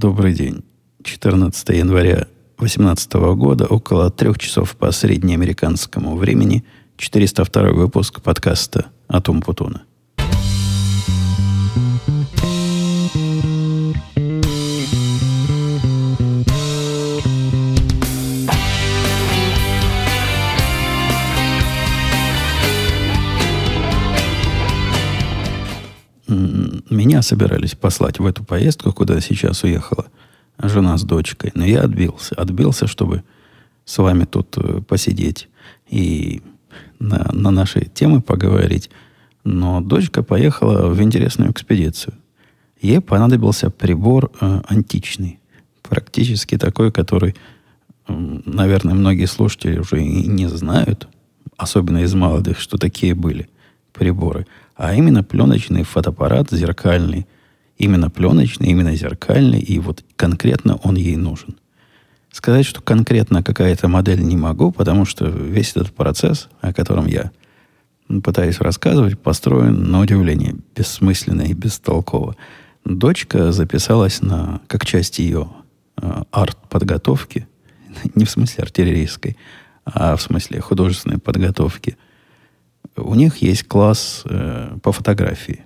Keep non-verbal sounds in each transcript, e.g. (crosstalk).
Добрый день. 14 января 2018 года, около трех часов по среднеамериканскому времени, 402 выпуск подкаста «Атом Путуна». Меня собирались послать в эту поездку, куда сейчас уехала жена с дочкой. Но я отбился. Отбился, чтобы с вами тут э, посидеть и на, на наши темы поговорить. Но дочка поехала в интересную экспедицию. Ей понадобился прибор э, античный. Практически такой, который, э, наверное, многие слушатели уже и не знают, особенно из молодых, что такие были приборы а именно пленочный фотоаппарат зеркальный. Именно пленочный, именно зеркальный, и вот конкретно он ей нужен. Сказать, что конкретно какая-то модель не могу, потому что весь этот процесс, о котором я пытаюсь рассказывать, построен на удивление бессмысленно и бестолково. Дочка записалась на, как часть ее э, арт-подготовки, (laughs) не в смысле артиллерийской, а в смысле художественной подготовки – у них есть класс э, по фотографии.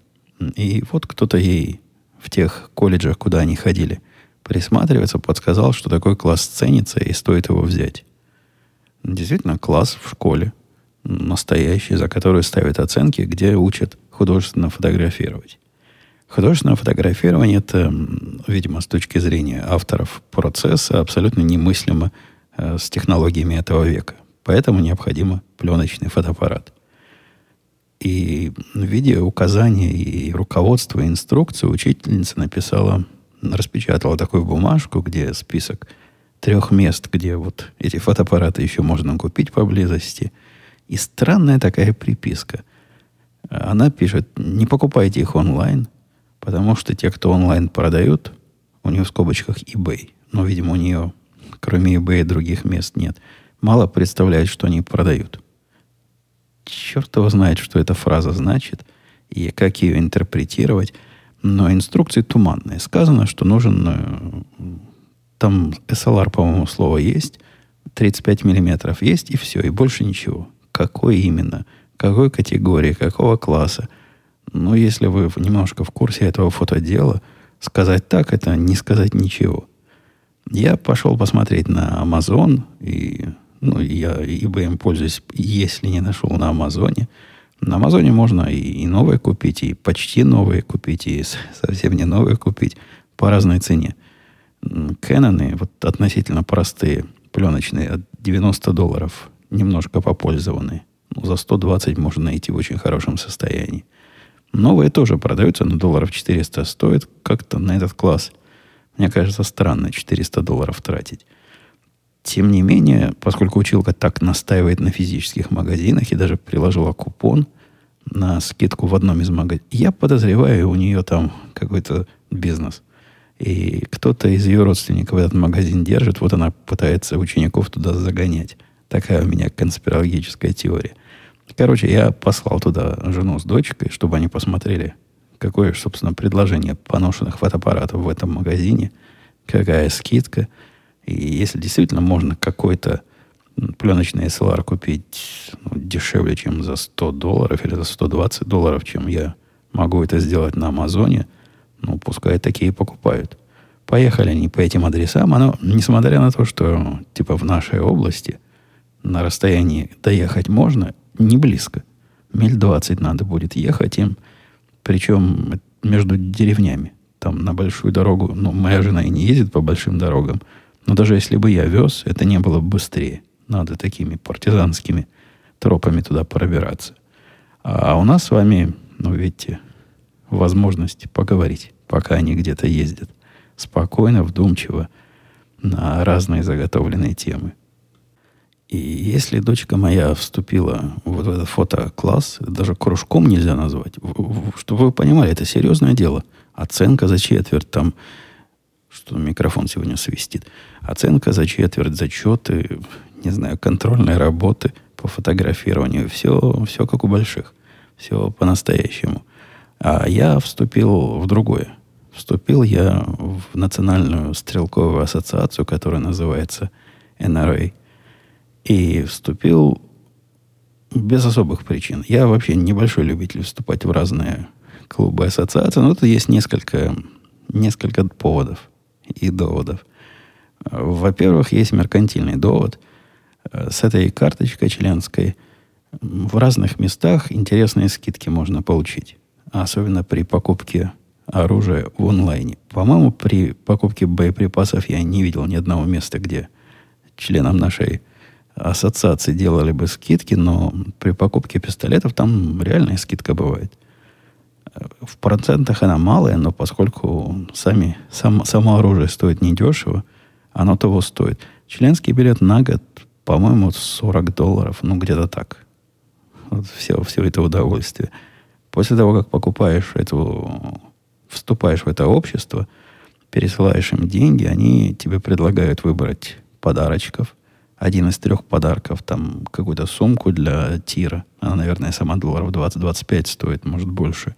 И вот кто-то ей в тех колледжах, куда они ходили, присматриваться, подсказал, что такой класс ценится и стоит его взять. Действительно, класс в школе, настоящий, за который ставят оценки, где учат художественно фотографировать. Художественное фотографирование – это, видимо, с точки зрения авторов процесса абсолютно немыслимо э, с технологиями этого века. Поэтому необходимо пленочный фотоаппарат – и в виде указания и руководства, и инструкции учительница написала, распечатала такую бумажку, где список трех мест, где вот эти фотоаппараты еще можно купить поблизости. И странная такая приписка. Она пишет, не покупайте их онлайн, потому что те, кто онлайн продают, у нее в скобочках eBay, но, видимо, у нее кроме eBay других мест нет, мало представляет, что они продают черт его знает, что эта фраза значит и как ее интерпретировать. Но инструкции туманные. Сказано, что нужен... Э, там SLR, по-моему, слово есть. 35 миллиметров есть, и все, и больше ничего. Какой именно? Какой категории? Какого класса? Ну, если вы немножко в курсе этого фотодела, сказать так, это не сказать ничего. Я пошел посмотреть на Amazon, и ну, я eBay пользуюсь, если не нашел на Амазоне. На Амазоне можно и, и новые купить, и почти новые купить, и совсем не новые купить по разной цене. Кэноны, вот относительно простые, пленочные, от 90 долларов, немножко попользованные. Ну, за 120 можно найти в очень хорошем состоянии. Новые тоже продаются, но долларов 400 стоит как-то на этот класс. Мне кажется, странно 400 долларов тратить. Тем не менее, поскольку училка так настаивает на физических магазинах и даже приложила купон на скидку в одном из магазинов, я подозреваю, у нее там какой-то бизнес. И кто-то из ее родственников этот магазин держит, вот она пытается учеников туда загонять. Такая у меня конспирологическая теория. Короче, я послал туда жену с дочкой, чтобы они посмотрели, какое, собственно, предложение поношенных фотоаппаратов в этом магазине, какая скидка – и если действительно можно какой-то пленочный SLR купить ну, дешевле, чем за 100 долларов или за 120 долларов, чем я могу это сделать на Амазоне, ну, пускай такие покупают. Поехали они по этим адресам. Оно, несмотря на то, что типа в нашей области на расстоянии доехать можно, не близко. Миль 20 надо будет ехать им, причем между деревнями. Там на большую дорогу, ну, моя жена и не ездит по большим дорогам – но даже если бы я вез, это не было бы быстрее. Надо такими партизанскими тропами туда пробираться. А у нас с вами, ну, видите, возможность поговорить, пока они где-то ездят. Спокойно, вдумчиво, на разные заготовленные темы. И если дочка моя вступила в этот фотокласс, даже кружком нельзя назвать, чтобы вы понимали, это серьезное дело. Оценка за четверть, там что микрофон сегодня свистит. Оценка за четверть, зачеты, не знаю, контрольные работы по фотографированию. Все, все как у больших. Все по-настоящему. А я вступил в другое. Вступил я в Национальную стрелковую ассоциацию, которая называется NRA. И вступил без особых причин. Я вообще небольшой любитель вступать в разные клубы ассоциации, но тут есть несколько, несколько поводов и доводов. Во-первых, есть меркантильный довод. С этой карточкой членской в разных местах интересные скидки можно получить. Особенно при покупке оружия в онлайне. По-моему, при покупке боеприпасов я не видел ни одного места, где членам нашей ассоциации делали бы скидки, но при покупке пистолетов там реальная скидка бывает. В процентах она малая, но поскольку сами, сам, само оружие стоит недешево, оно того стоит. Членский билет на год, по-моему, 40 долларов, ну где-то так. Вот все, все это удовольствие. После того, как покупаешь эту, вступаешь в это общество, пересылаешь им деньги, они тебе предлагают выбрать подарочков – один из трех подарков, там, какую-то сумку для тира. Она, наверное, сама долларов 20-25 стоит, может, больше.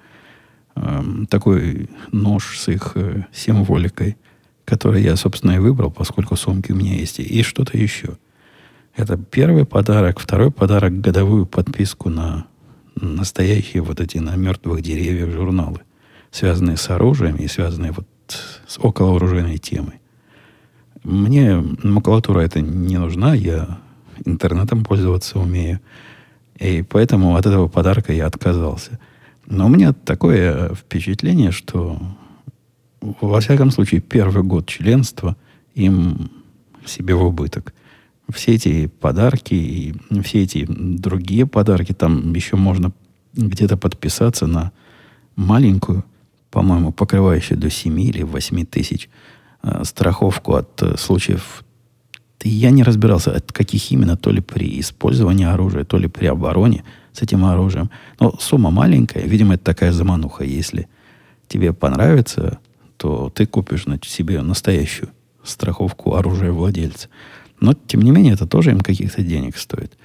Эм, такой нож с их э, символикой, который я, собственно, и выбрал, поскольку сумки у меня есть. И что-то еще. Это первый подарок. Второй подарок – годовую подписку на настоящие вот эти на мертвых деревьях журналы, связанные с оружием и связанные вот с околооружейной темой. Мне макулатура это не нужна, я интернетом пользоваться умею. И поэтому от этого подарка я отказался. Но у меня такое впечатление, что во всяком случае первый год членства им себе в убыток. Все эти подарки и все эти другие подарки, там еще можно где-то подписаться на маленькую, по-моему, покрывающую до 7 или 8 тысяч Э, страховку от э, случаев. Я не разбирался, от каких именно, то ли при использовании оружия, то ли при обороне с этим оружием. Но сумма маленькая, видимо, это такая замануха. Если тебе понравится, то ты купишь значит, себе настоящую страховку оружия владельца. Но, тем не менее, это тоже им каких-то денег стоит.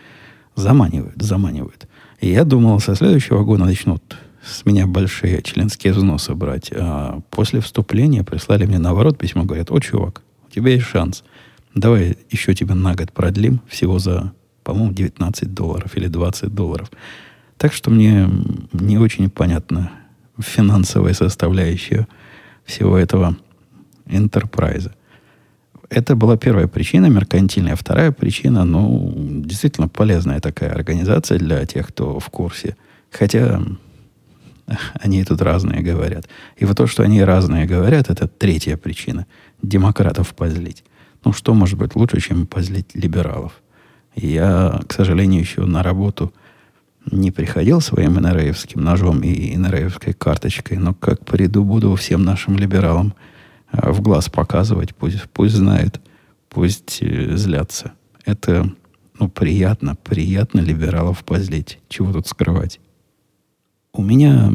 Заманивают, заманивают. И я думал, со следующего года начнут с меня большие членские взносы брать. А после вступления прислали мне наоборот письмо, говорят, о, чувак, у тебя есть шанс. Давай еще тебя на год продлим, всего за, по-моему, 19 долларов или 20 долларов. Так что мне не очень понятна финансовая составляющая всего этого энтерпрайза. Это была первая причина, меркантильная. Вторая причина, ну, действительно полезная такая организация для тех, кто в курсе. Хотя (laughs) Они тут разные говорят. И вот то, что они разные говорят, это третья причина. Демократов позлить. Ну, что может быть лучше, чем позлить либералов? Я, к сожалению, еще на работу не приходил своим НРАевским ножом и НРАевской карточкой, но как приду, буду всем нашим либералам а, в глаз показывать, пусть, пусть знают, пусть э, злятся. Это ну, приятно, приятно либералов позлить. Чего тут скрывать? У меня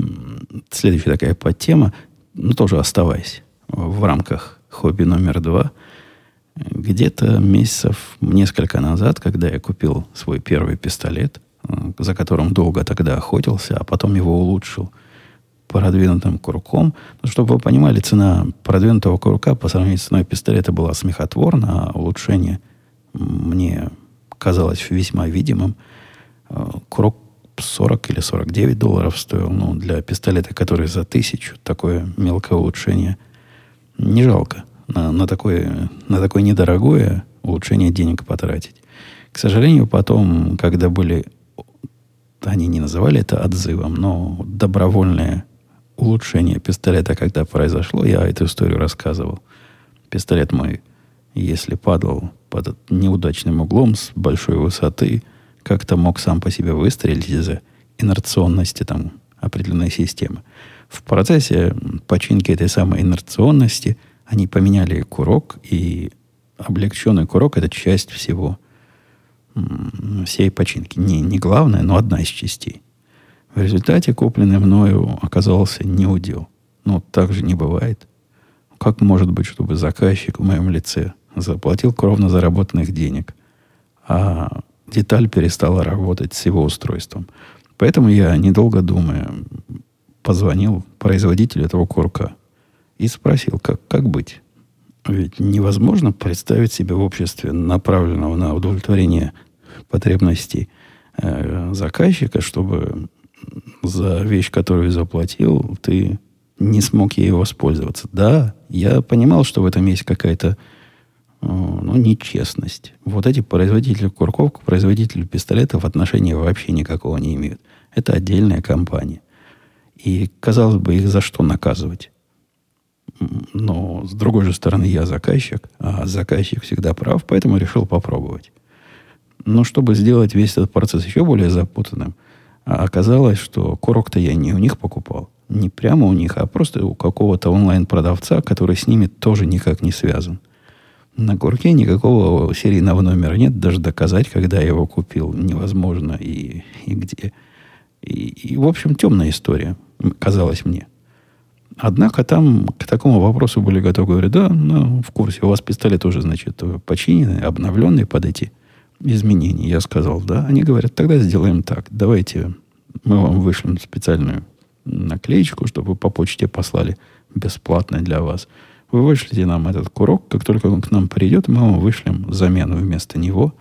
следующая такая подтема, ну, тоже оставаясь в рамках хобби номер два. Где-то месяцев несколько назад, когда я купил свой первый пистолет, за которым долго тогда охотился, а потом его улучшил продвинутым курком. Ну, чтобы вы понимали, цена продвинутого курка по сравнению с ценой пистолета была смехотворна, а улучшение мне казалось весьма видимым. Курок 40 или 49 долларов стоил. Ну, для пистолета, который за тысячу, такое мелкое улучшение. Не жалко на, на, такое, на такое недорогое улучшение денег потратить. К сожалению, потом, когда были... Они не называли это отзывом, но добровольное улучшение пистолета, когда произошло, я эту историю рассказывал. Пистолет мой, если падал под неудачным углом с большой высоты – как-то мог сам по себе выстрелить из-за инерционности там, определенной системы. В процессе починки этой самой инерционности они поменяли курок, и облегченный курок – это часть всего, всей починки. Не, не главная, но одна из частей. В результате купленный мною оказался неудел. Но так же не бывает. Как может быть, чтобы заказчик в моем лице заплатил кровно заработанных денег, а деталь перестала работать с его устройством. Поэтому я, недолго думая, позвонил производителю этого курка И спросил, как, как быть? Ведь невозможно представить себе в обществе, направленного на удовлетворение потребностей э, заказчика, чтобы за вещь, которую заплатил, ты не смог ей воспользоваться. Да, я понимал, что в этом есть какая-то э, ну, нечестность. Вот эти производители курков к производителю пистолетов отношения вообще никакого не имеют. Это отдельная компания. И, казалось бы, их за что наказывать? Но, с другой же стороны, я заказчик, а заказчик всегда прав, поэтому решил попробовать. Но чтобы сделать весь этот процесс еще более запутанным, а оказалось, что курок-то я не у них покупал. Не прямо у них, а просто у какого-то онлайн-продавца, который с ними тоже никак не связан. На курке никакого серийного номера нет, даже доказать, когда я его купил, невозможно и, и где. И, и, в общем, темная история, казалось мне. Однако там к такому вопросу были готовы говорить, да, ну, в курсе, у вас пистолет уже, значит, починенный, обновленный под эти изменений. Я сказал, да. Они говорят, тогда сделаем так. Давайте мы вам вышлем специальную наклеечку, чтобы вы по почте послали бесплатно для вас. Вы вышлите нам этот курок, как только он к нам придет, мы вам вышлем замену вместо него,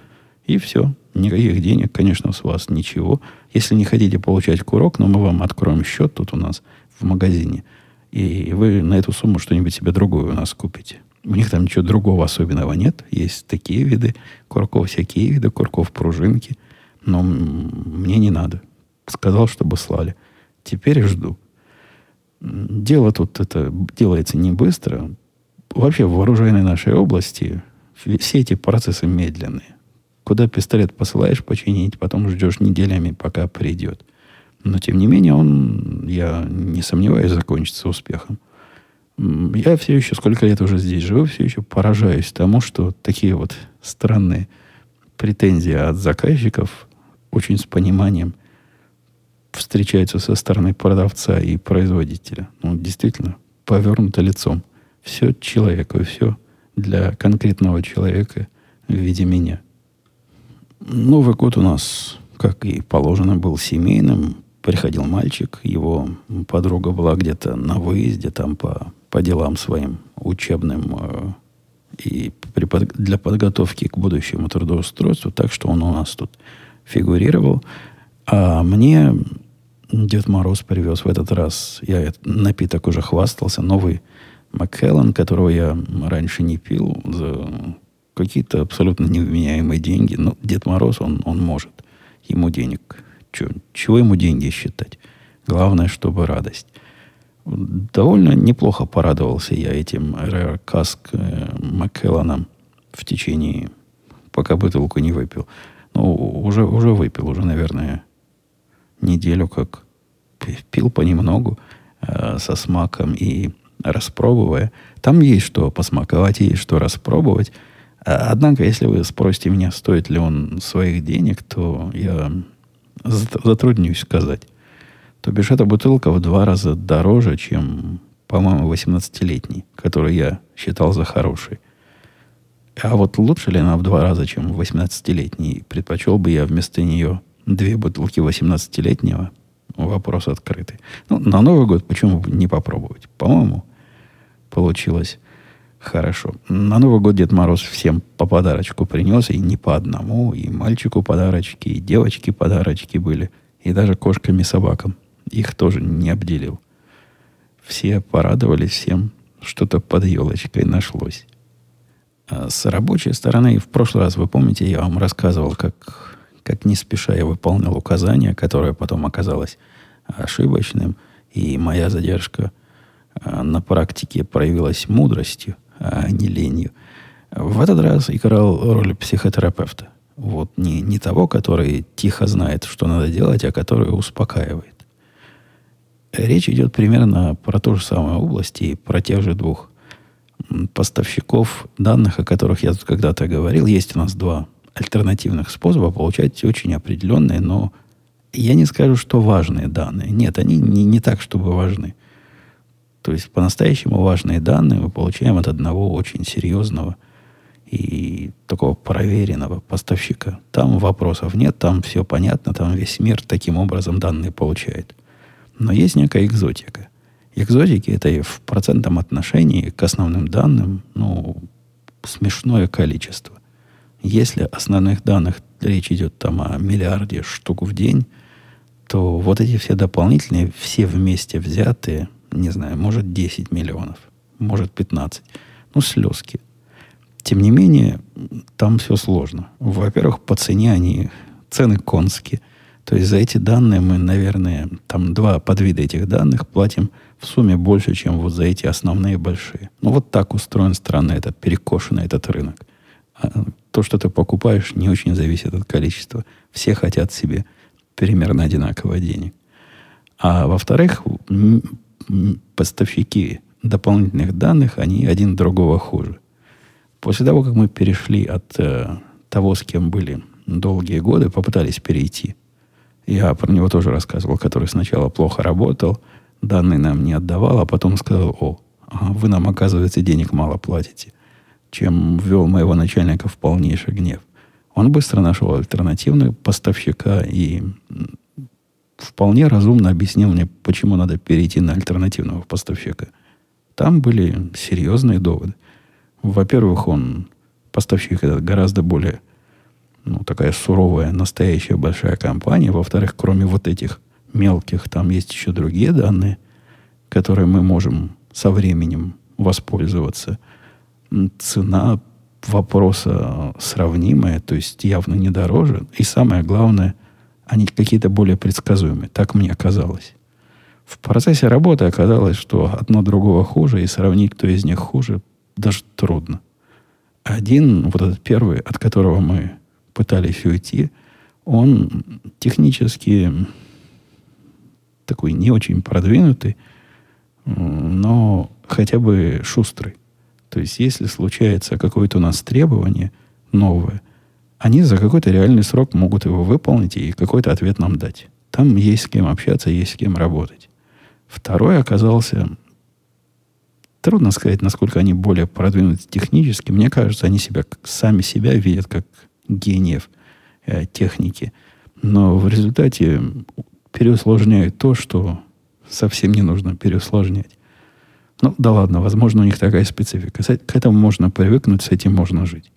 и все. Никаких денег, конечно, с вас ничего. Если не хотите получать курок, но мы вам откроем счет тут у нас в магазине, и вы на эту сумму что-нибудь себе другое у нас купите. У них там ничего другого особенного нет. Есть такие виды курков, всякие виды курков, пружинки. Но мне не надо. Сказал, чтобы слали. Теперь жду. Дело тут это делается не быстро. Вообще в вооруженной нашей области все эти процессы медленные. Куда пистолет посылаешь починить, потом ждешь неделями, пока придет. Но, тем не менее, он, я не сомневаюсь, закончится успехом. Я все еще, сколько лет уже здесь живу, все еще поражаюсь тому, что такие вот странные претензии от заказчиков очень с пониманием встречаются со стороны продавца и производителя. Ну, действительно, повернуто лицом. Все человеку, и все для конкретного человека в виде меня. Новый год у нас, как и положено, был семейным. Приходил мальчик, его подруга была где-то на выезде, там по по делам своим учебным э, и при, для подготовки к будущему трудоустройству, так что он у нас тут фигурировал. А мне Дед Мороз привез в этот раз, я напиток уже хвастался, новый Макхеллан, которого я раньше не пил, за какие-то абсолютно невменяемые деньги. Но Дед Мороз, он, он может. Ему денег. Чё, чего ему деньги считать? Главное, чтобы радость. Довольно неплохо порадовался я этим Rare Cask э, Маккелланом в течение, пока бутылку не выпил. Ну, уже, уже выпил, уже, наверное, неделю как пил понемногу э, со смаком и распробуя. Там есть что посмаковать, есть что распробовать. Однако, если вы спросите меня, стоит ли он своих денег, то я затруднюсь сказать. То бишь, эта бутылка в два раза дороже, чем, по-моему, 18-летний, который я считал за хороший. А вот лучше ли она в два раза, чем 18-летний? Предпочел бы я вместо нее две бутылки 18-летнего? Вопрос открытый. Ну, на Новый год почему бы не попробовать? По-моему, получилось хорошо. На Новый год Дед Мороз всем по подарочку принес, и не по одному, и мальчику подарочки, и девочке подарочки были, и даже кошкам и собакам их тоже не обделил. Все порадовались, всем что-то под елочкой нашлось. А с рабочей стороны, в прошлый раз, вы помните, я вам рассказывал, как, как не спеша я выполнял указание, которое потом оказалось ошибочным, и моя задержка а, на практике проявилась мудростью, а не ленью. В этот раз играл роль психотерапевта. Вот не, не того, который тихо знает, что надо делать, а который успокаивает. Речь идет примерно про ту же самую область и про тех же двух поставщиков данных, о которых я тут когда-то говорил. Есть у нас два альтернативных способа получать очень определенные, но я не скажу, что важные данные. Нет, они не, не так, чтобы важны. То есть по-настоящему важные данные мы получаем от одного очень серьезного и такого проверенного поставщика. Там вопросов нет, там все понятно, там весь мир таким образом данные получает. Но есть некая экзотика. Экзотики это и в процентном отношении к основным данным, ну, смешное количество. Если основных данных речь идет там о миллиарде штук в день, то вот эти все дополнительные, все вместе взятые, не знаю, может 10 миллионов, может 15. Ну, слезки. Тем не менее, там все сложно. Во-первых, по цене они, цены конские. То есть за эти данные мы, наверное, там два подвида этих данных платим в сумме больше, чем вот за эти основные большие. Ну, вот так устроен странно этот, перекошенный этот рынок. А то, что ты покупаешь, не очень зависит от количества. Все хотят себе примерно одинаково денег. А во-вторых, поставщики дополнительных данных, они один другого хуже. После того, как мы перешли от э, того, с кем были долгие годы, попытались перейти. Я про него тоже рассказывал, который сначала плохо работал, данные нам не отдавал, а потом сказал, о, вы нам, оказывается, денег мало платите, чем ввел моего начальника в полнейший гнев. Он быстро нашел альтернативного поставщика и вполне разумно объяснил мне, почему надо перейти на альтернативного поставщика. Там были серьезные доводы. Во-первых, он, поставщик этот, гораздо более, ну, такая суровая, настоящая большая компания. Во-вторых, кроме вот этих мелких, там есть еще другие данные, которые мы можем со временем воспользоваться. Цена вопроса сравнимая, то есть явно не дороже. И самое главное, они какие-то более предсказуемые. Так мне казалось. В процессе работы оказалось, что одно другого хуже, и сравнить, кто из них хуже, даже трудно. Один, вот этот первый, от которого мы пытались уйти, он технически такой не очень продвинутый, но хотя бы шустрый. То есть, если случается какое-то у нас требование новое, они за какой-то реальный срок могут его выполнить и какой-то ответ нам дать. Там есть с кем общаться, есть с кем работать. Второй оказался Трудно сказать, насколько они более продвинуты технически. Мне кажется, они себя сами себя видят как гениев э, техники. Но в результате переусложняют то, что совсем не нужно переусложнять. Ну, да ладно, возможно, у них такая специфика. К этому можно привыкнуть, с этим можно жить.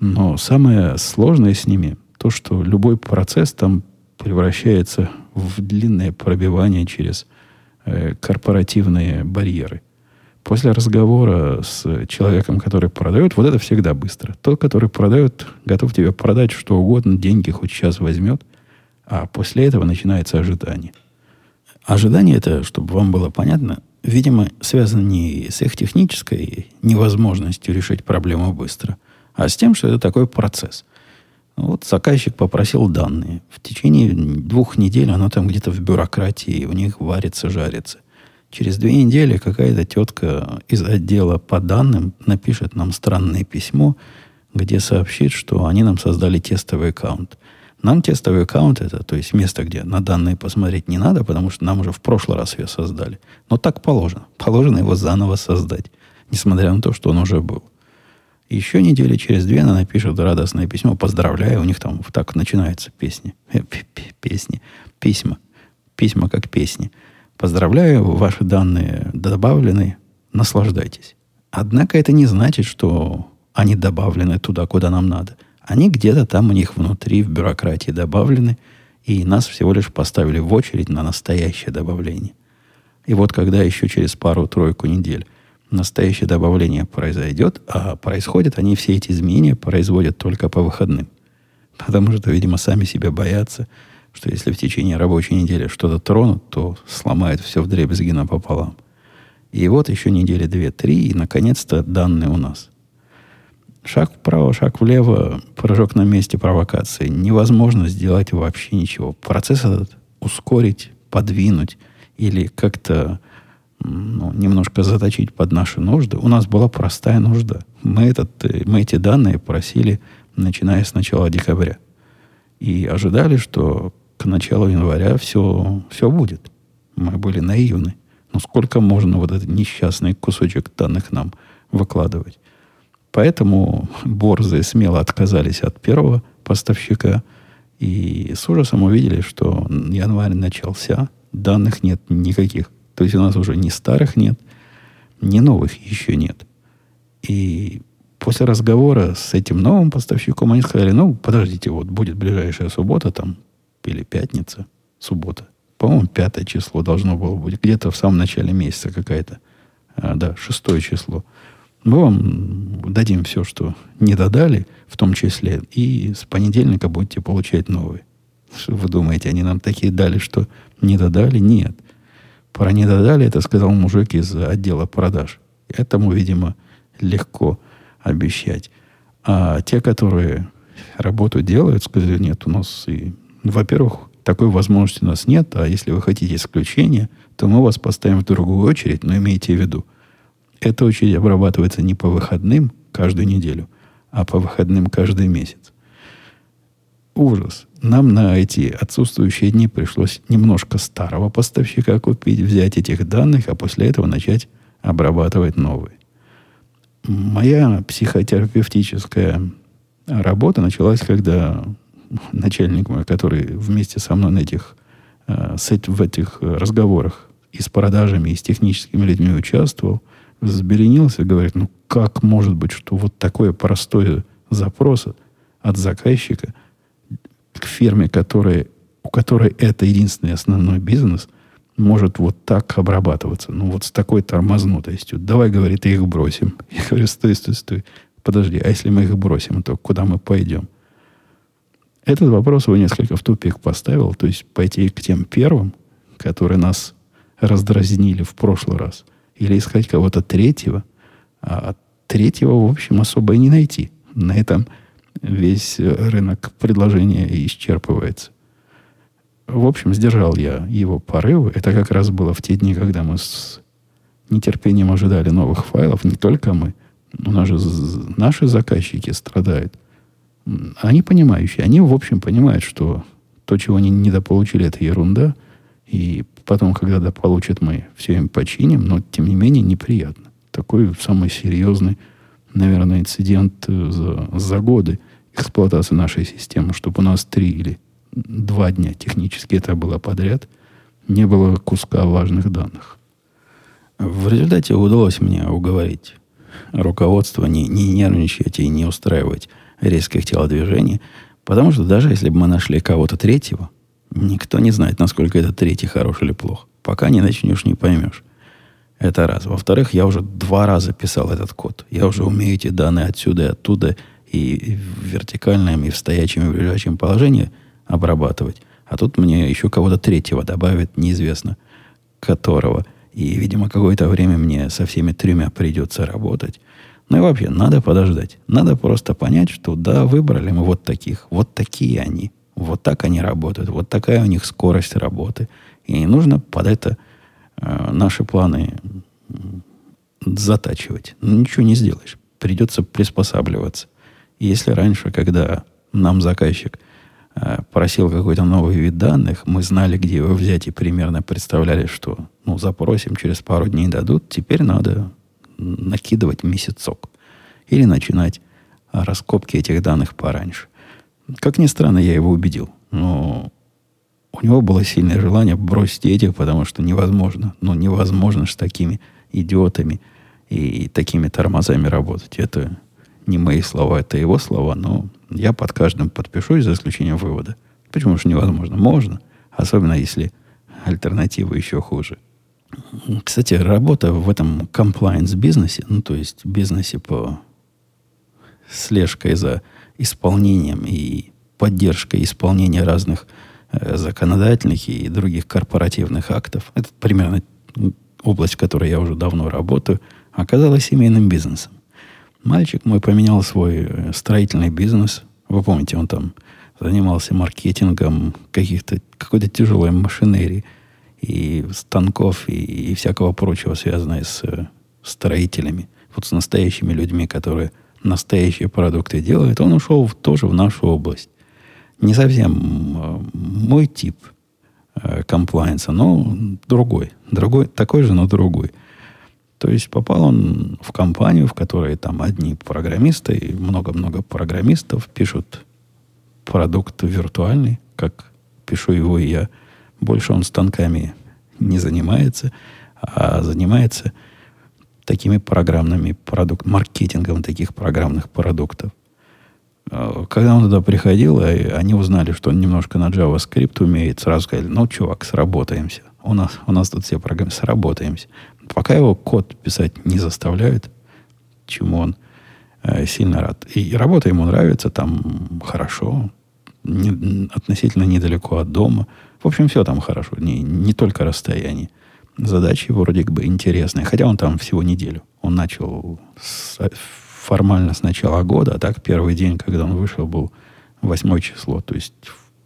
Но самое сложное с ними то, что любой процесс там превращается в длинное пробивание через э, корпоративные барьеры. После разговора с человеком, который продает, вот это всегда быстро. Тот, который продает, готов тебе продать что угодно, деньги хоть сейчас возьмет, а после этого начинается ожидание. Ожидание это, чтобы вам было понятно, видимо, связано не с их технической невозможностью решить проблему быстро, а с тем, что это такой процесс. Вот заказчик попросил данные. В течение двух недель оно там где-то в бюрократии, у них варится, жарится. Через две недели какая-то тетка из отдела по данным напишет нам странное письмо, где сообщит, что они нам создали тестовый аккаунт. Нам тестовый аккаунт это, то есть место, где на данные посмотреть не надо, потому что нам уже в прошлый раз ее создали. Но так положено. Положено его заново создать, несмотря на то, что он уже был. Еще недели через две она напишет радостное письмо. Поздравляю, у них там так начинаются песни. Песни. Письма. Письма как песни. Поздравляю, ваши данные добавлены, наслаждайтесь. Однако это не значит, что они добавлены туда, куда нам надо. Они где-то там у них внутри, в бюрократии добавлены, и нас всего лишь поставили в очередь на настоящее добавление. И вот когда еще через пару-тройку недель настоящее добавление произойдет, а происходят они все эти изменения производят только по выходным. Потому что, видимо, сами себя боятся – что если в течение рабочей недели что-то тронут, то сломает все в дребезги напополам. И вот еще недели две-три, и наконец-то данные у нас. Шаг вправо, шаг влево, прыжок на месте провокации. Невозможно сделать вообще ничего. Процесс этот ускорить, подвинуть или как-то ну, немножко заточить под наши нужды. У нас была простая нужда. Мы, этот, мы эти данные просили, начиная с начала декабря. И ожидали, что к началу января все, все будет. Мы были наивны. Но сколько можно вот этот несчастный кусочек данных нам выкладывать? Поэтому борзые смело отказались от первого поставщика и с ужасом увидели, что январь начался, данных нет никаких. То есть у нас уже ни старых нет, ни новых еще нет. И после разговора с этим новым поставщиком они сказали, ну, подождите, вот будет ближайшая суббота там, или пятница, суббота. По-моему, пятое число должно было быть. Где-то в самом начале месяца какая-то. А, да, шестое число. Мы вам дадим все, что не додали, в том числе, и с понедельника будете получать новые. Вы думаете, они нам такие дали, что не додали? Нет. Про не додали, это сказал мужик из отдела продаж. Этому, видимо, легко обещать. А те, которые работу делают, сказали, нет, у нас и, во-первых, такой возможности у нас нет, а если вы хотите исключения, то мы вас поставим в другую очередь, но имейте в виду, эта очередь обрабатывается не по выходным каждую неделю, а по выходным каждый месяц. Ужас. Нам на эти отсутствующие дни пришлось немножко старого поставщика купить, взять этих данных, а после этого начать обрабатывать новые. Моя психотерапевтическая работа началась, когда начальник мой, который вместе со мной на этих, э, в этих разговорах и с продажами, и с техническими людьми участвовал, взбеленился говорит, ну как может быть, что вот такое простое запрос от заказчика к фирме, которая, у которой это единственный основной бизнес, может вот так обрабатываться, ну вот с такой тормознутостью. Давай, говорит, их бросим. (laughs) Я говорю, стой, стой, стой. Подожди, а если мы их бросим, то куда мы пойдем? Этот вопрос его несколько в тупик поставил, то есть пойти к тем первым, которые нас раздразнили в прошлый раз – или искать кого-то третьего, а третьего, в общем, особо и не найти. На этом весь рынок предложения исчерпывается. В общем, сдержал я его порывы. Это как раз было в те дни, когда мы с нетерпением ожидали новых файлов. Не только мы. У нас же наши заказчики страдают. Они понимающие. Они, в общем, понимают, что то, чего они недополучили, это ерунда. И Потом, когда да, получат, мы все им починим, но, тем не менее, неприятно. Такой самый серьезный, наверное, инцидент э, за, за годы эксплуатации нашей системы, чтобы у нас три или два дня технически это было подряд, не было куска важных данных. В результате удалось мне уговорить руководство не, не нервничать и не устраивать резких телодвижений, потому что даже если бы мы нашли кого-то третьего, Никто не знает, насколько этот третий хорош или плох. Пока не начнешь, не поймешь. Это раз. Во-вторых, я уже два раза писал этот код. Я уже умею эти данные отсюда и оттуда и в вертикальном, и в стоячем, и в лежачем положении обрабатывать. А тут мне еще кого-то третьего добавят, неизвестно которого. И, видимо, какое-то время мне со всеми тремя придется работать. Ну и вообще, надо подождать. Надо просто понять, что да, выбрали мы вот таких. Вот такие они. Вот так они работают. Вот такая у них скорость работы. И нужно под это э, наши планы затачивать. Ну, ничего не сделаешь. Придется приспосабливаться. Если раньше, когда нам заказчик э, просил какой-то новый вид данных, мы знали, где его взять и примерно представляли, что ну, запросим, через пару дней дадут, теперь надо накидывать месяцок. Или начинать раскопки этих данных пораньше. Как ни странно, я его убедил. Но у него было сильное желание бросить этих, потому что невозможно. Ну, невозможно с такими идиотами и такими тормозами работать. Это не мои слова, это его слова, но я под каждым подпишусь, за исключением вывода. Почему же невозможно? Можно. Особенно если альтернатива еще хуже. Кстати, работа в этом compliance бизнесе, ну, то есть бизнесе по слежкой за исполнением и поддержкой исполнения разных э, законодательных и других корпоративных актов. Это примерно область, в которой я уже давно работаю, оказалась семейным бизнесом. Мальчик мой поменял свой э, строительный бизнес. Вы помните, он там занимался маркетингом каких-то, какой-то тяжелой машинерии и станков и, и всякого прочего, связанного с э, строителями. Вот с настоящими людьми, которые настоящие продукты делает, он ушел в, тоже в нашу область. Не совсем э, мой тип комплайенса, но другой. другой. Такой же, но другой. То есть попал он в компанию, в которой там одни программисты и много-много программистов пишут продукт виртуальный, как пишу его и я. Больше он станками не занимается. а занимается такими программными продуктами, маркетингом таких программных продуктов. А, когда он туда приходил, они узнали, что он немножко на JavaScript умеет, сразу сказали, ну, чувак, сработаемся. У нас, у нас тут все программы, сработаемся. Пока его код писать не заставляют, чему он э, сильно рад. И работа ему нравится, там хорошо, не, относительно недалеко от дома. В общем, все там хорошо, не, не только расстояние. Задачи вроде бы интересные, хотя он там всего неделю. Он начал с, формально с начала года, а так первый день, когда он вышел, был 8 число. То есть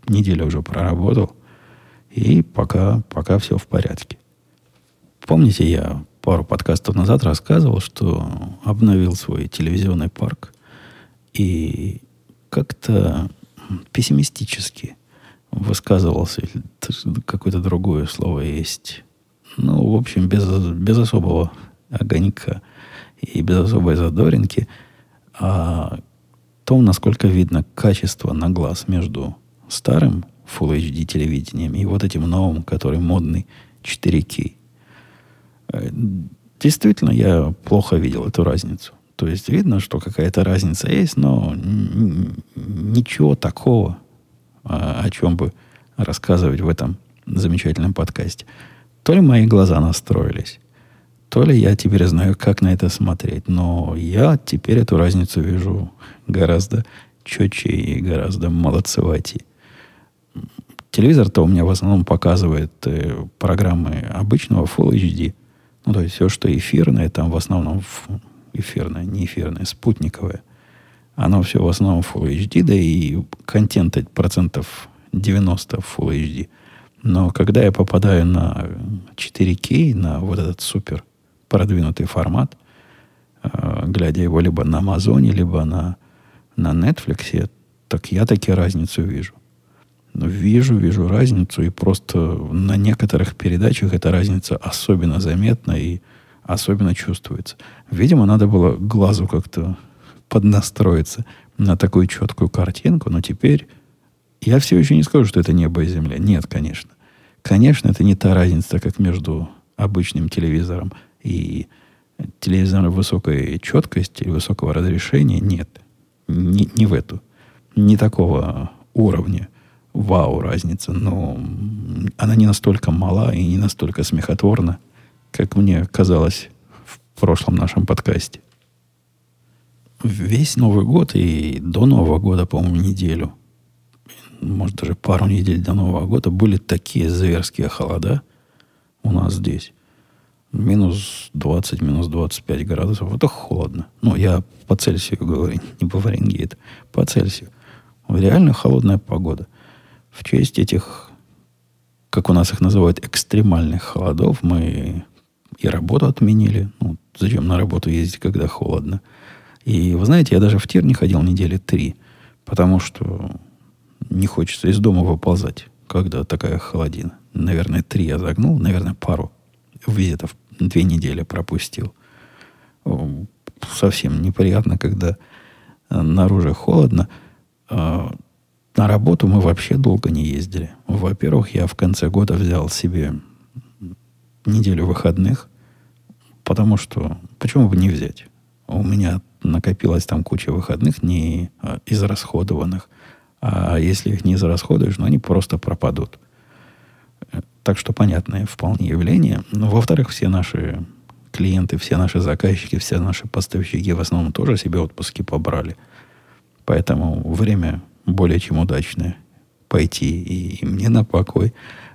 неделю уже проработал. И пока, пока все в порядке. Помните, я пару подкастов назад рассказывал, что обновил свой телевизионный парк и как-то пессимистически высказывался, какое-то другое слово есть. Ну, в общем, без, без особого огонька и без особой задоринки о том, насколько видно качество на глаз между старым Full HD телевидением и вот этим новым, который модный 4K. Действительно, я плохо видел эту разницу. То есть видно, что какая-то разница есть, но ничего такого, а, о чем бы рассказывать в этом замечательном подкасте. То ли мои глаза настроились, то ли я теперь знаю, как на это смотреть. Но я теперь эту разницу вижу гораздо четче и гораздо молодцеватее. Телевизор-то у меня в основном показывает э, программы обычного Full HD. Ну, то есть все, что эфирное, там в основном эфирное, не эфирное, спутниковое. Оно все в основном Full HD, да и контент процентов 90 Full HD. Но когда я попадаю на 4K, на вот этот супер продвинутый формат, э, глядя его либо на Амазоне, либо на, на Netflix, так я таки разницу вижу. Вижу, вижу разницу, и просто на некоторых передачах эта разница особенно заметна и особенно чувствуется. Видимо, надо было глазу как-то поднастроиться на такую четкую картинку, но теперь я все еще не скажу, что это небо и земля. Нет, конечно. Конечно, это не та разница, как между обычным телевизором и телевизором высокой четкости высокого разрешения. Нет. Не, не в эту. Не такого уровня вау разница, но она не настолько мала и не настолько смехотворна, как мне казалось в прошлом нашем подкасте. Весь Новый год и до Нового года, по-моему, неделю, может, даже пару недель до Нового года были такие зверские холода у нас здесь. Минус 20, минус 25 градусов. Это холодно. Ну, я по Цельсию говорю, (laughs) не по Фаренгейту, по Цельсию. Реально холодная погода. В честь этих, как у нас их называют, экстремальных холодов, мы и работу отменили. Ну, зачем на работу ездить, когда холодно? И вы знаете, я даже в тир не ходил недели три, потому что не хочется из дома выползать, когда такая холодина. Наверное, три я загнул, наверное, пару визитов две недели пропустил. Совсем неприятно, когда наружу холодно. На работу мы вообще долго не ездили. Во-первых, я в конце года взял себе неделю выходных, потому что почему бы не взять? У меня накопилась там куча выходных не а, израсходованных. А если их не израсходуешь, ну, они просто пропадут. Так что понятное вполне явление. Но, во-вторых, все наши клиенты, все наши заказчики, все наши поставщики в основном тоже себе отпуски побрали. Поэтому время более чем удачное пойти и, и мне на покой.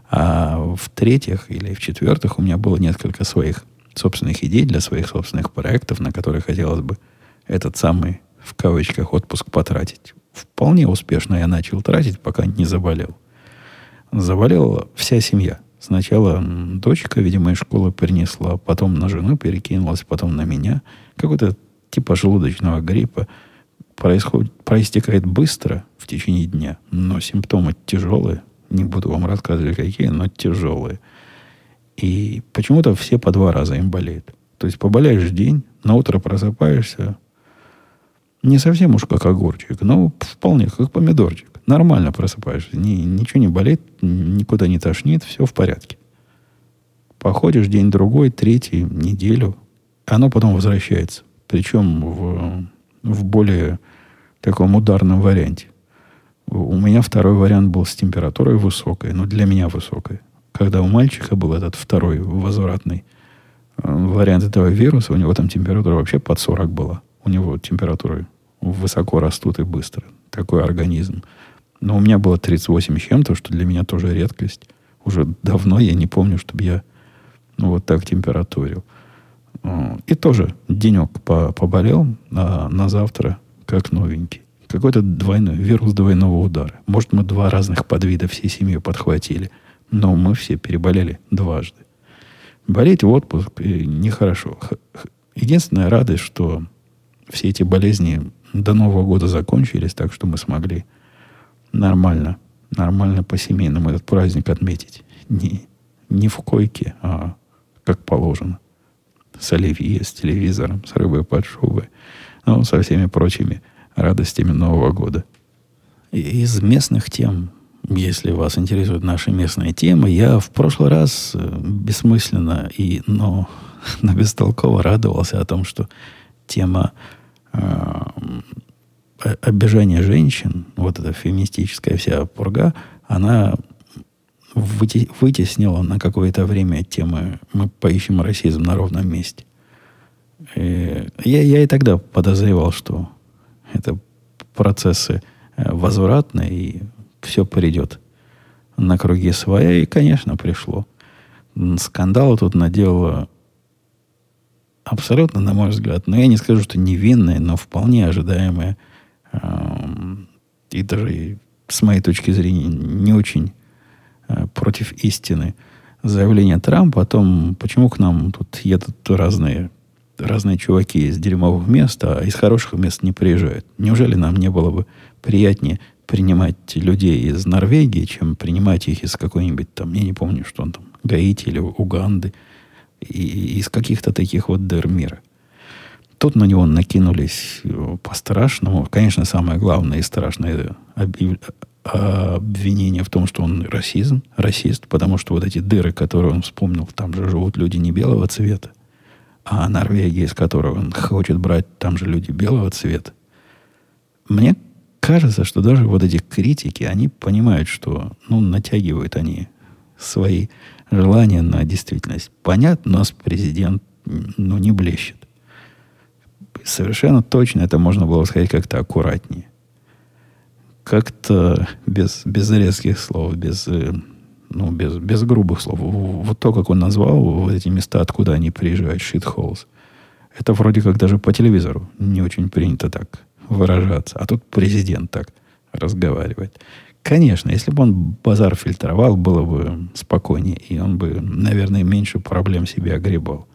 А в-третьих или в-четвертых у меня было несколько своих собственных идей для своих собственных проектов, на которые хотелось бы этот самый, в кавычках, отпуск потратить. Вполне успешно я начал тратить, пока не заболел. Заболела вся семья. Сначала дочка, видимо, из школы принесла, потом на жену перекинулась, потом на меня. Какой-то типа желудочного гриппа – происходит, проистекает быстро в течение дня, но симптомы тяжелые. Не буду вам рассказывать, какие, но тяжелые. И почему-то все по два раза им болеют. То есть поболеешь день, на утро просыпаешься, не совсем уж как огурчик, но вполне как помидорчик. Нормально просыпаешься. Ни, ничего не болит, никуда не тошнит, все в порядке. Походишь день-другой, третий, неделю, оно потом возвращается. Причем в, в более таком ударном варианте. У меня второй вариант был с температурой высокой, но для меня высокой. Когда у мальчика был этот второй возвратный э, вариант этого вируса, у него там температура вообще под 40 была. У него температуры высоко растут и быстро. Такой организм. Но у меня было 38 с чем-то, что для меня тоже редкость. Уже давно я не помню, чтобы я ну, вот так температурил. И тоже денек поболел, а на завтра как новенький. Какой-то двойной, вирус двойного удара. Может, мы два разных подвида всей семьей подхватили. Но мы все переболели дважды. Болеть в отпуск нехорошо. Единственная радость, что все эти болезни до Нового года закончились, так что мы смогли нормально, нормально по-семейному этот праздник отметить. Не, не в койке, а как положено. С оливье, с телевизором, с рыбой под шубой. Ну, со всеми прочими радостями Нового года. Из местных тем, если вас интересуют наши местные темы, я в прошлый раз э, бессмысленно и, но, (laughs) но бестолково радовался о том, что тема э, обижания женщин, вот эта феминистическая вся пурга, она вытеснила на какое-то время темы «Мы поищем расизм на ровном месте». И э, я, я и тогда подозревал, что это процессы э, возвратные, и все придет на круги своя. И, конечно, пришло. Скандал тут наделало абсолютно, на мой взгляд, но я не скажу, что невинное, но вполне ожидаемое эм, и даже с моей точки зрения не очень э, против истины заявление Трампа о том, почему к нам тут едут разные разные чуваки из дерьмовых мест, а из хороших мест не приезжают. Неужели нам не было бы приятнее принимать людей из Норвегии, чем принимать их из какой-нибудь там, я не помню, что он там, Гаити или Уганды, и, из каких-то таких вот дыр мира. Тут на него накинулись э, по-страшному. Конечно, самое главное и страшное объяв... обвинение в том, что он расизм, расист, потому что вот эти дыры, которые он вспомнил, там же живут люди не белого цвета, а Норвегия, из которой он хочет брать, там же люди белого цвета. Мне кажется, что даже вот эти критики, они понимают, что ну, натягивают они свои желания на действительность. Понятно, у нас президент ну, не блещет. Совершенно точно это можно было сказать как-то аккуратнее. Как-то без, без резких слов, без э, ну, без, без грубых слов. Вот то, как он назвал вот эти места, откуда они приезжают, shitholes, это вроде как даже по телевизору не очень принято так выражаться. А тут президент так разговаривает. Конечно, если бы он базар фильтровал, было бы спокойнее, и он бы, наверное, меньше проблем себе огребал.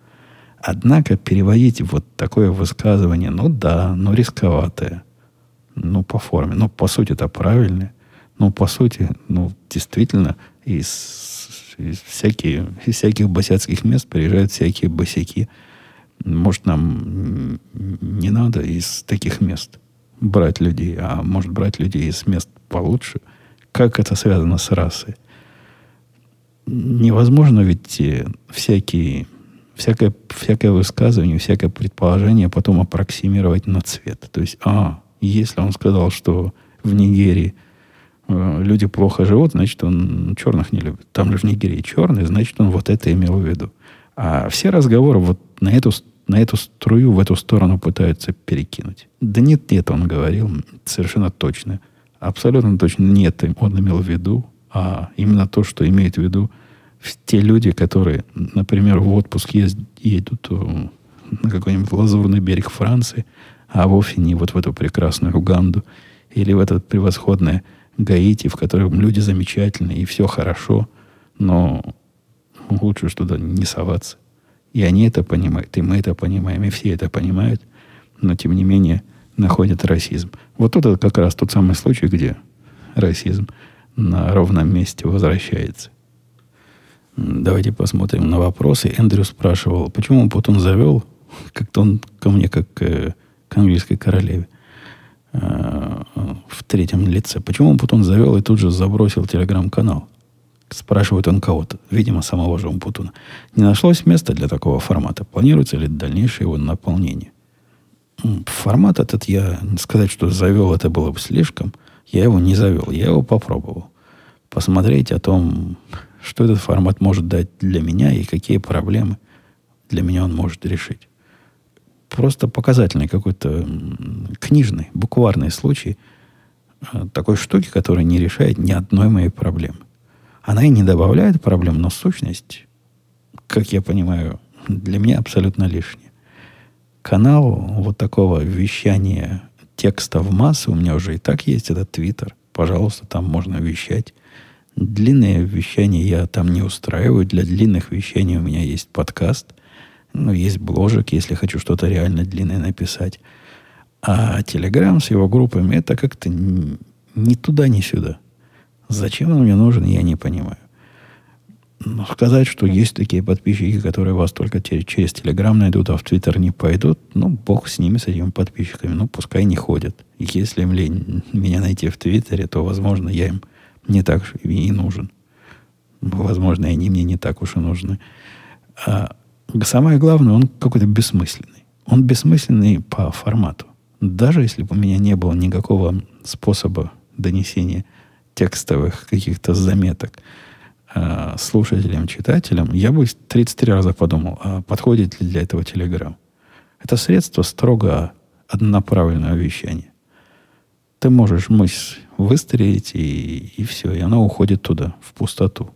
Однако переводить вот такое высказывание, ну да, ну рисковатое, ну по форме, ну по сути это правильно, ну по сути, ну действительно из, из, всякие, из всяких босяцких мест приезжают всякие босяки. Может, нам не надо из таких мест брать людей, а может брать людей из мест получше. Как это связано с расой? Невозможно ведь э, всякие, всякое, всякое высказывание, всякое предположение потом аппроксимировать на цвет. То есть, а, если он сказал, что в Нигерии Э, люди плохо живут, значит, он черных не любит. Там же в Нигерии черные, значит, он вот это имел в виду. А все разговоры вот на эту, на эту струю, в эту сторону пытаются перекинуть. Да нет, нет, он говорил совершенно точно. Абсолютно точно нет, он имел в виду, а именно то, что имеет в виду те люди, которые, например, в отпуск едут э, на какой-нибудь лазурный берег Франции, а вовсе не вот в эту прекрасную Уганду или в это превосходное Гаити, в котором люди замечательные, и все хорошо, но лучше туда не соваться. И они это понимают, и мы это понимаем, и все это понимают, но тем не менее находят расизм. Вот это как раз тот самый случай, где расизм на ровном месте возвращается. Давайте посмотрим на вопросы. Эндрю спрашивал, почему Путин завел, как-то он ко мне, как э, к английской королеве. Э, в третьем лице. Почему потом завел и тут же забросил телеграм-канал? Спрашивает он кого-то, видимо, самого же Умпутуна. Не нашлось места для такого формата? Планируется ли дальнейшее его наполнение? Формат этот я, сказать, что завел, это было бы слишком. Я его не завел, я его попробовал. Посмотреть о том, что этот формат может дать для меня и какие проблемы для меня он может решить. Просто показательный какой-то книжный, букварный случай э, такой штуки, которая не решает ни одной моей проблемы. Она и не добавляет проблем, но сущность, как я понимаю, для меня абсолютно лишняя. Канал вот такого вещания текста в массы у меня уже и так есть, это Твиттер. Пожалуйста, там можно вещать. Длинные вещания я там не устраиваю. Для длинных вещаний у меня есть подкаст. Ну, есть бложек, если хочу что-то реально длинное написать. А Телеграм с его группами, это как-то ни туда, ни сюда. Зачем он мне нужен, я не понимаю. Но сказать, что есть такие подписчики, которые вас только через Телеграм найдут, а в Твиттер не пойдут, ну, бог с ними, с этими подписчиками. Ну, пускай не ходят. Если им лень меня найти в Твиттере, то, возможно, я им не так и нужен. Возможно, они мне не так уж и нужны. А самое главное, он какой-то бессмысленный. Он бессмысленный по формату. Даже если бы у меня не было никакого способа донесения текстовых каких-то заметок э, слушателям, читателям, я бы 33 раза подумал, а подходит ли для этого Телеграм. Это средство строго однонаправленного вещания. Ты можешь мысль выстрелить, и, и все, и оно уходит туда, в пустоту.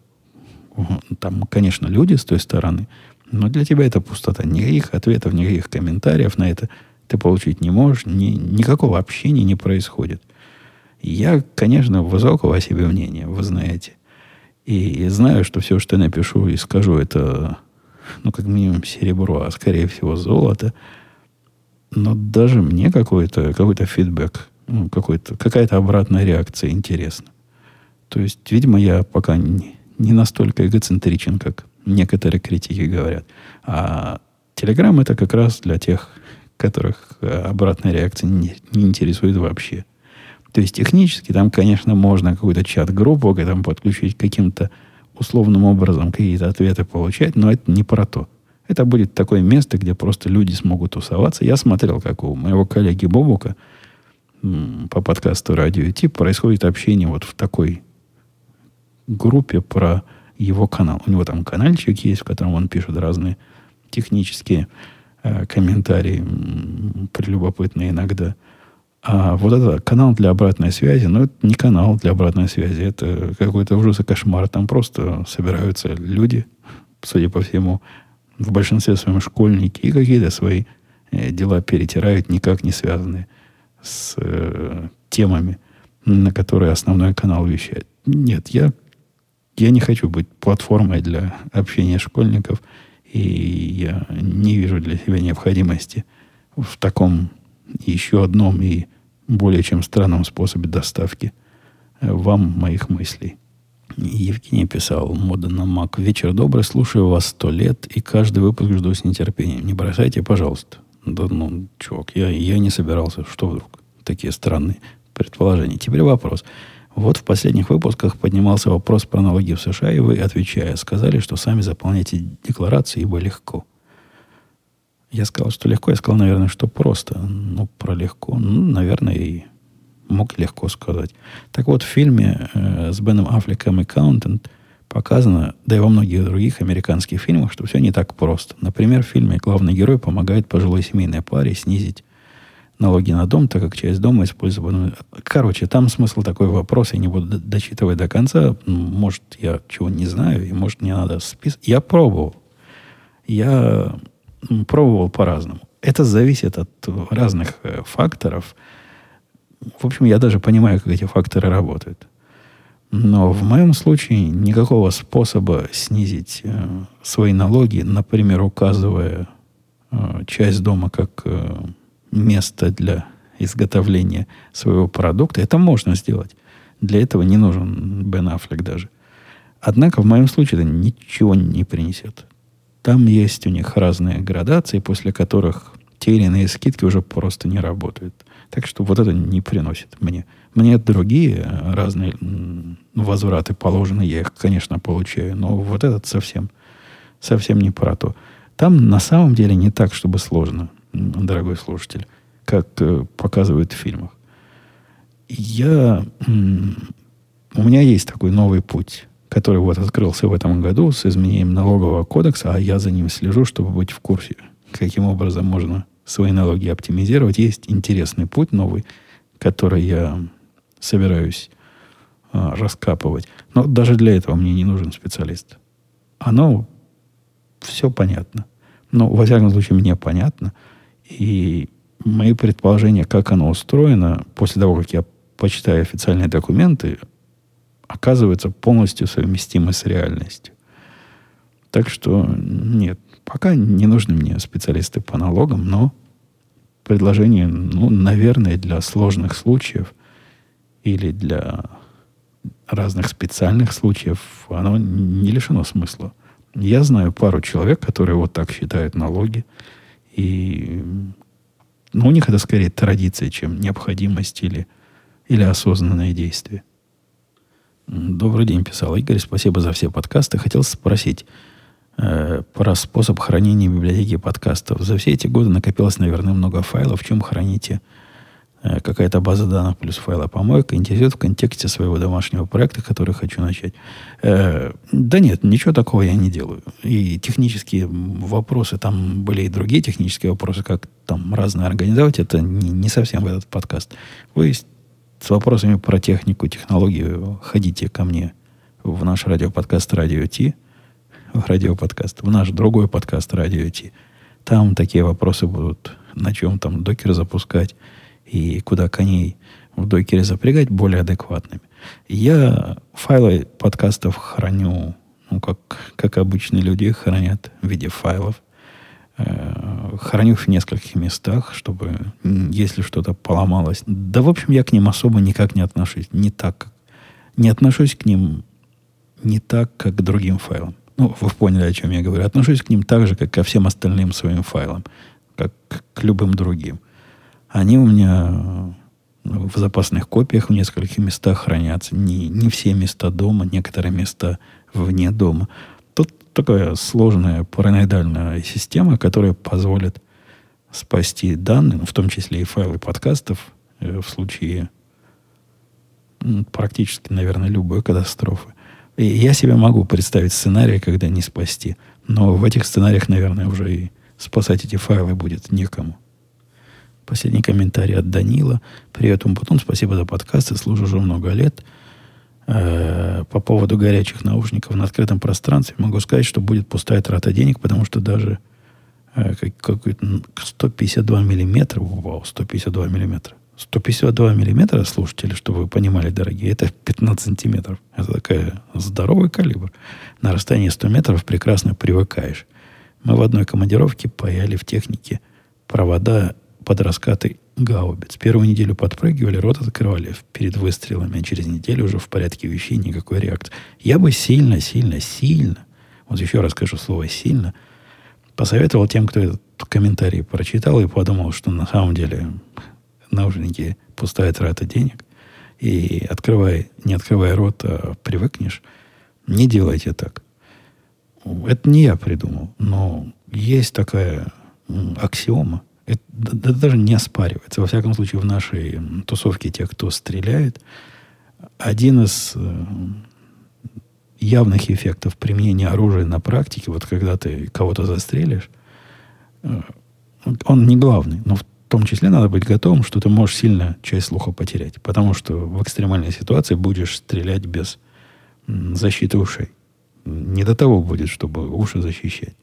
Там, конечно, люди с той стороны, но для тебя это пустота. Никаких ответов, никаких комментариев на это ты получить не можешь. Ни, никакого общения не происходит. Я, конечно, высокого о себе мнения, вы знаете. И знаю, что все, что я напишу и скажу, это, ну, как минимум, серебро, а скорее всего, золото. Но даже мне какой-то какой фидбэк, ну, какой-то, какая-то обратная реакция интересна. То есть, видимо, я пока не, не настолько эгоцентричен, как некоторые критики говорят. А Телеграм это как раз для тех, которых обратная реакция не, не интересует вообще. То есть технически там, конечно, можно какую-то чат-группу к этому подключить каким-то условным образом какие-то ответы получать, но это не про то. Это будет такое место, где просто люди смогут тусоваться. Я смотрел, как у моего коллеги Бобука по подкасту «Радио Тип» происходит общение вот в такой группе про его канал. У него там каналчик есть, в котором он пишет разные технические э, комментарии, прелюбопытные иногда. А вот это канал для обратной связи, ну, это не канал для обратной связи, это какой-то ужас и кошмар. Там просто собираются люди, судя по всему, в большинстве своем школьники, и какие-то свои э, дела перетирают, никак не связанные с э, темами, на которые основной канал вещает. Нет, я я не хочу быть платформой для общения школьников, и я не вижу для себя необходимости в таком еще одном и более чем странном способе доставки вам моих мыслей. Евгений писал, мода на Мак. Вечер добрый, слушаю вас сто лет, и каждый выпуск жду с нетерпением. Не бросайте, пожалуйста. Да ну, чувак, я, я не собирался. Что вдруг? Такие странные предположения. Теперь вопрос. Вот в последних выпусках поднимался вопрос про налоги в США, и вы, отвечая, сказали, что сами заполняете декларации, ибо легко. Я сказал, что легко. Я сказал, наверное, что просто. Ну, про легко. Ну, наверное, и мог легко сказать. Так вот, в фильме э, с Беном Аффлеком «Аккаунтент» показано, да и во многих других американских фильмах, что все не так просто. Например, в фильме главный герой помогает пожилой семейной паре снизить налоги на дом, так как часть дома использована. Короче, там смысл такой вопрос, я не буду дочитывать до конца. Может, я чего не знаю, и может, мне надо список. Я пробовал. Я пробовал по-разному. Это зависит от разных э, факторов. В общем, я даже понимаю, как эти факторы работают. Но в моем случае никакого способа снизить э, свои налоги, например, указывая э, часть дома как э, место для изготовления своего продукта. Это можно сделать. Для этого не нужен Бен Аффлек даже. Однако в моем случае это ничего не принесет. Там есть у них разные градации, после которых те или иные скидки уже просто не работают. Так что вот это не приносит мне. Мне другие разные возвраты положены, я их, конечно, получаю, но вот этот совсем, совсем не про то. Там на самом деле не так, чтобы сложно, дорогой слушатель, как э, показывают в фильмах. Я, у меня есть такой новый путь, который вот открылся в этом году с изменением налогового кодекса, а я за ним слежу, чтобы быть в курсе, каким образом можно свои налоги оптимизировать. Есть интересный путь новый, который я собираюсь а, раскапывать. Но даже для этого мне не нужен специалист. Оно все понятно. Но, во всяком случае, мне понятно. И мои предположения, как оно устроено, после того, как я почитаю официальные документы, оказываются полностью совместимы с реальностью. Так что нет, пока не нужны мне специалисты по налогам, но предложение, ну, наверное, для сложных случаев или для разных специальных случаев, оно не лишено смысла. Я знаю пару человек, которые вот так считают налоги. И ну, у них это скорее традиция, чем необходимость или, или осознанное действие. Добрый день, писал Игорь. Спасибо за все подкасты. Хотел спросить э, про способ хранения библиотеки подкастов. За все эти годы накопилось, наверное, много файлов. В чем храните Э, какая-то база данных плюс файлопомойка интересует в контексте своего домашнего проекта, который хочу начать. Э, да нет, ничего такого я не делаю. И технические вопросы, там были и другие технические вопросы, как там разные организовать, это не, не совсем в этот подкаст. Вы с вопросами про технику, технологию ходите ко мне в наш радиоподкаст «Радио Ти», в радиоподкаст, в наш другой подкаст «Радио Ти». Там такие вопросы будут, на чем там докер запускать, и куда коней в докере запрягать более адекватными. Я файлы подкастов храню, ну, как, как обычные люди хранят в виде файлов. Э, храню в нескольких местах, чтобы, если что-то поломалось... Да, в общем, я к ним особо никак не отношусь. Не так. Не отношусь к ним не так, как к другим файлам. Ну, вы поняли, о чем я говорю. Отношусь к ним так же, как ко всем остальным своим файлам. Как к любым другим. Они у меня ну, в запасных копиях в нескольких местах хранятся. Не, не все места дома, некоторые места вне дома. Тут такая сложная параноидальная система, которая позволит спасти данные, в том числе и файлы подкастов, э, в случае практически, наверное, любой катастрофы. И я себе могу представить сценарий, когда не спасти. Но в этих сценариях, наверное, уже и спасать эти файлы будет некому. Последний комментарий от Данила. Привет, Умпутун, спасибо за подкасты, служу уже много лет. Э, по поводу горячих наушников на открытом пространстве могу сказать, что будет пустая трата денег, потому что даже э, какой-то 152 миллиметра, вау, 152 миллиметра. 152 миллиметра, слушатели, чтобы вы понимали, дорогие, это 15 сантиметров. Это такая здоровый калибр. На расстоянии 100 метров прекрасно привыкаешь. Мы в одной командировке паяли в технике провода под раскаты гаубиц. Первую неделю подпрыгивали, рот открывали перед выстрелами, а через неделю уже в порядке вещей никакой реакции. Я бы сильно, сильно, сильно, вот еще раз скажу слово «сильно», посоветовал тем, кто этот комментарий прочитал и подумал, что на самом деле наушники пустая трата денег, и открывай, не открывая рот, а привыкнешь, не делайте так. Это не я придумал, но есть такая аксиома, это, это даже не оспаривается. Во всяком случае, в нашей тусовке тех, кто стреляет, один из э, явных эффектов применения оружия на практике, вот когда ты кого-то застрелишь, э, он не главный, но в том числе надо быть готовым, что ты можешь сильно часть слуха потерять, потому что в экстремальной ситуации будешь стрелять без защиты ушей. Не до того будет, чтобы уши защищать.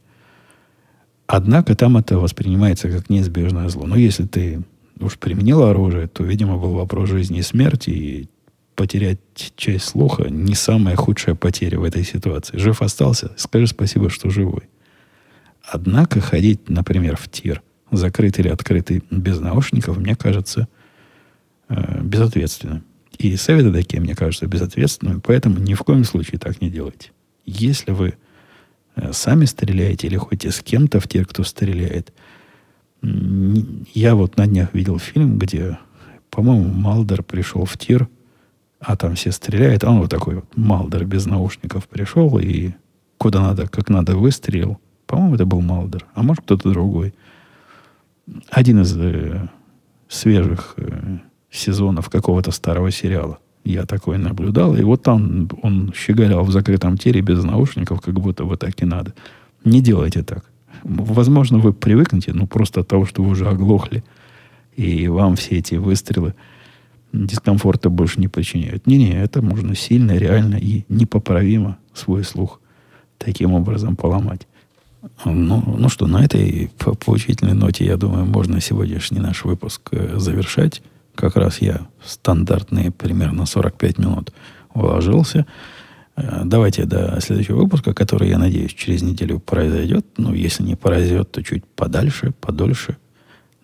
Однако там это воспринимается как неизбежное зло. Но если ты уж применил оружие, то, видимо, был вопрос жизни и смерти, и потерять часть слуха не самая худшая потеря в этой ситуации. Жив остался, скажи спасибо, что живой. Однако ходить, например, в тир, закрытый или открытый, без наушников, мне кажется, э, безответственным. И советы такие, мне кажется, безответственными, поэтому ни в коем случае так не делайте. Если вы сами стреляете или хоть с кем-то в тех, кто стреляет, Я вот на днях видел фильм, где, по-моему, Малдер пришел в тир, а там все стреляют, а он вот такой вот Малдер без наушников пришел и куда надо, как надо выстрелил. По-моему, это был Малдер, а может кто-то другой. Один из э, свежих э, сезонов какого-то старого сериала. Я такой наблюдал, и вот там он щеголял в закрытом тире без наушников, как будто вот так и надо. Не делайте так. Возможно, вы привыкнете, ну, просто от того, что вы уже оглохли, и вам все эти выстрелы дискомфорта больше не причиняют. Не-не, это можно сильно, реально и непоправимо свой слух таким образом поломать. Ну, ну что, на этой поучительной ноте, я думаю, можно сегодняшний наш выпуск э, завершать. Как раз я стандартные примерно 45 минут уложился. Э, давайте до следующего выпуска, который, я надеюсь, через неделю произойдет. Ну, если не произойдет, то чуть подальше, подольше.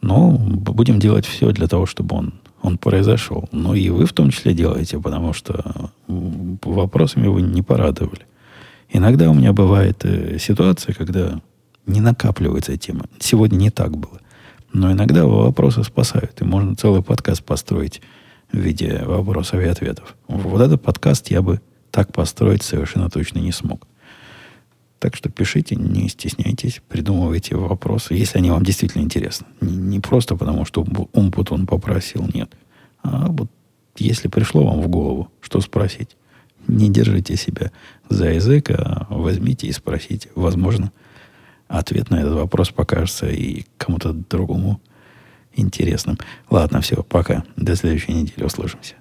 Но будем делать все для того, чтобы он, он произошел. Ну, и вы в том числе делаете, потому что вопросами вы не порадовали. Иногда у меня бывает э, ситуация, когда не накапливается тема. Сегодня не так было. Но иногда вопросы спасают. И можно целый подкаст построить в виде вопросов и ответов. Вот этот подкаст я бы так построить совершенно точно не смог. Так что пишите, не стесняйтесь, придумывайте вопросы, если они вам действительно интересны. Не, не просто потому, что Умпут он попросил, нет. А вот если пришло вам в голову, что спросить, не держите себя за язык, а возьмите и спросите. Возможно, ответ на этот вопрос покажется и кому-то другому интересным. Ладно, все, пока. До следующей недели услышимся.